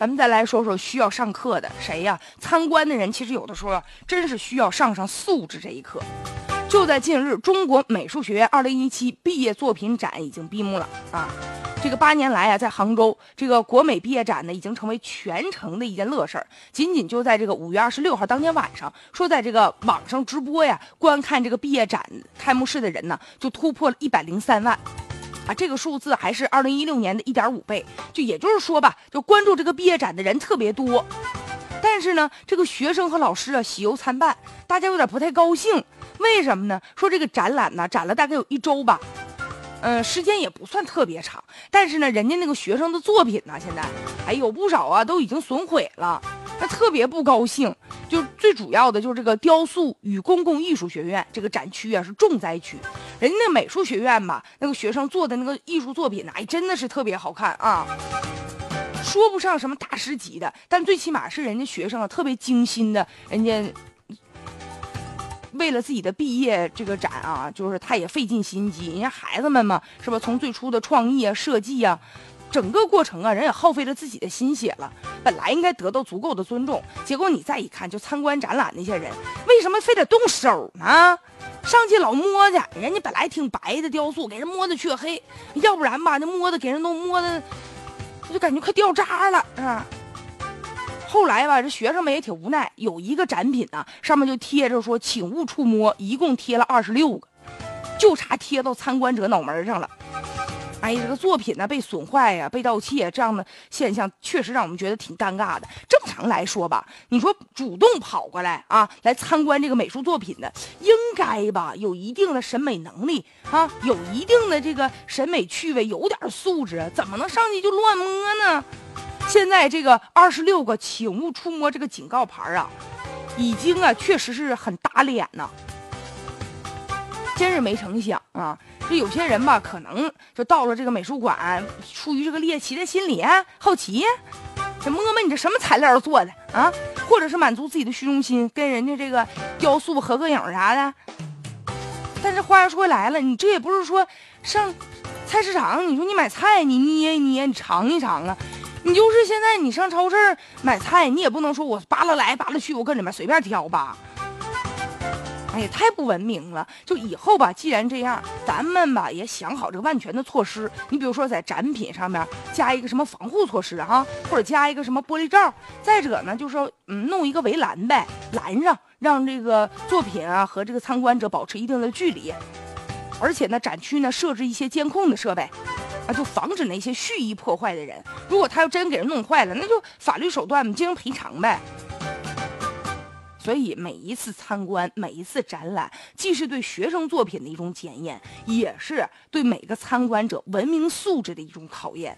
咱们再来说说需要上课的谁呀？参观的人其实有的时候真是需要上上素质这一课。就在近日，中国美术学院2017毕业作品展已经闭幕了啊！这个八年来啊，在杭州这个国美毕业展呢，已经成为全城的一件乐事儿。仅仅就在这个五月二十六号当天晚上，说在这个网上直播呀，观看这个毕业展开幕式的人呢，就突破了一百零三万。啊，这个数字还是二零一六年的一点五倍，就也就是说吧，就关注这个毕业展的人特别多，但是呢，这个学生和老师啊喜忧参半，大家有点不太高兴。为什么呢？说这个展览呢，展了大概有一周吧，嗯，时间也不算特别长，但是呢，人家那个学生的作品呢，现在哎有不少啊，都已经损毁了，那特别不高兴。就最主要的就是这个雕塑与公共艺术学院这个展区啊是重灾区，人家那美术学院吧，那个学生做的那个艺术作品呢，哎，真的是特别好看啊，说不上什么大师级的，但最起码是人家学生啊特别精心的，人家为了自己的毕业这个展啊，就是他也费尽心机，人家孩子们嘛，是吧？从最初的创意啊、设计啊。整个过程啊，人也耗费了自己的心血了，本来应该得到足够的尊重，结果你再一看，就参观展览那些人，为什么非得动手呢？上去老摸去，人家本来挺白的雕塑，给人摸的黢黑，要不然吧，那摸的给人都摸的，我就感觉快掉渣了是吧。后来吧，这学生们也挺无奈，有一个展品呢，上面就贴着说“请勿触摸”，一共贴了二十六个，就差贴到参观者脑门上了。哎，这个作品呢被损坏呀，被盗窃这样的现象，确实让我们觉得挺尴尬的。正常来说吧，你说主动跑过来啊，来参观这个美术作品的，应该吧，有一定的审美能力啊，有一定的这个审美趣味，有点素质，怎么能上去就乱摸呢？现在这个二十六个请勿触摸这个警告牌啊，已经啊，确实是很打脸呐。真是没成想啊！这有些人吧，可能就到了这个美术馆，出于这个猎奇的心理，好奇，这摸摸你这什么材料做的啊？或者是满足自己的虚荣心，跟人家这个雕塑合个影啥的。但是话又说回来了，你这也不是说上菜市场，你说你买菜，你捏一捏，你尝一尝啊。你就是现在你上超市买菜，你也不能说我扒拉来扒拉去，我搁里面随便挑吧。哎呀，太不文明了！就以后吧，既然这样，咱们吧也想好这个万全的措施。你比如说，在展品上面加一个什么防护措施哈，或者加一个什么玻璃罩。再者呢，就是说，嗯，弄一个围栏呗，拦上，让这个作品啊和这个参观者保持一定的距离。而且呢，展区呢设置一些监控的设备，啊，就防止那些蓄意破坏的人。如果他要真给人弄坏了，那就法律手段进行赔偿呗。所以每一次参观，每一次展览，既是对学生作品的一种检验，也是对每个参观者文明素质的一种考验。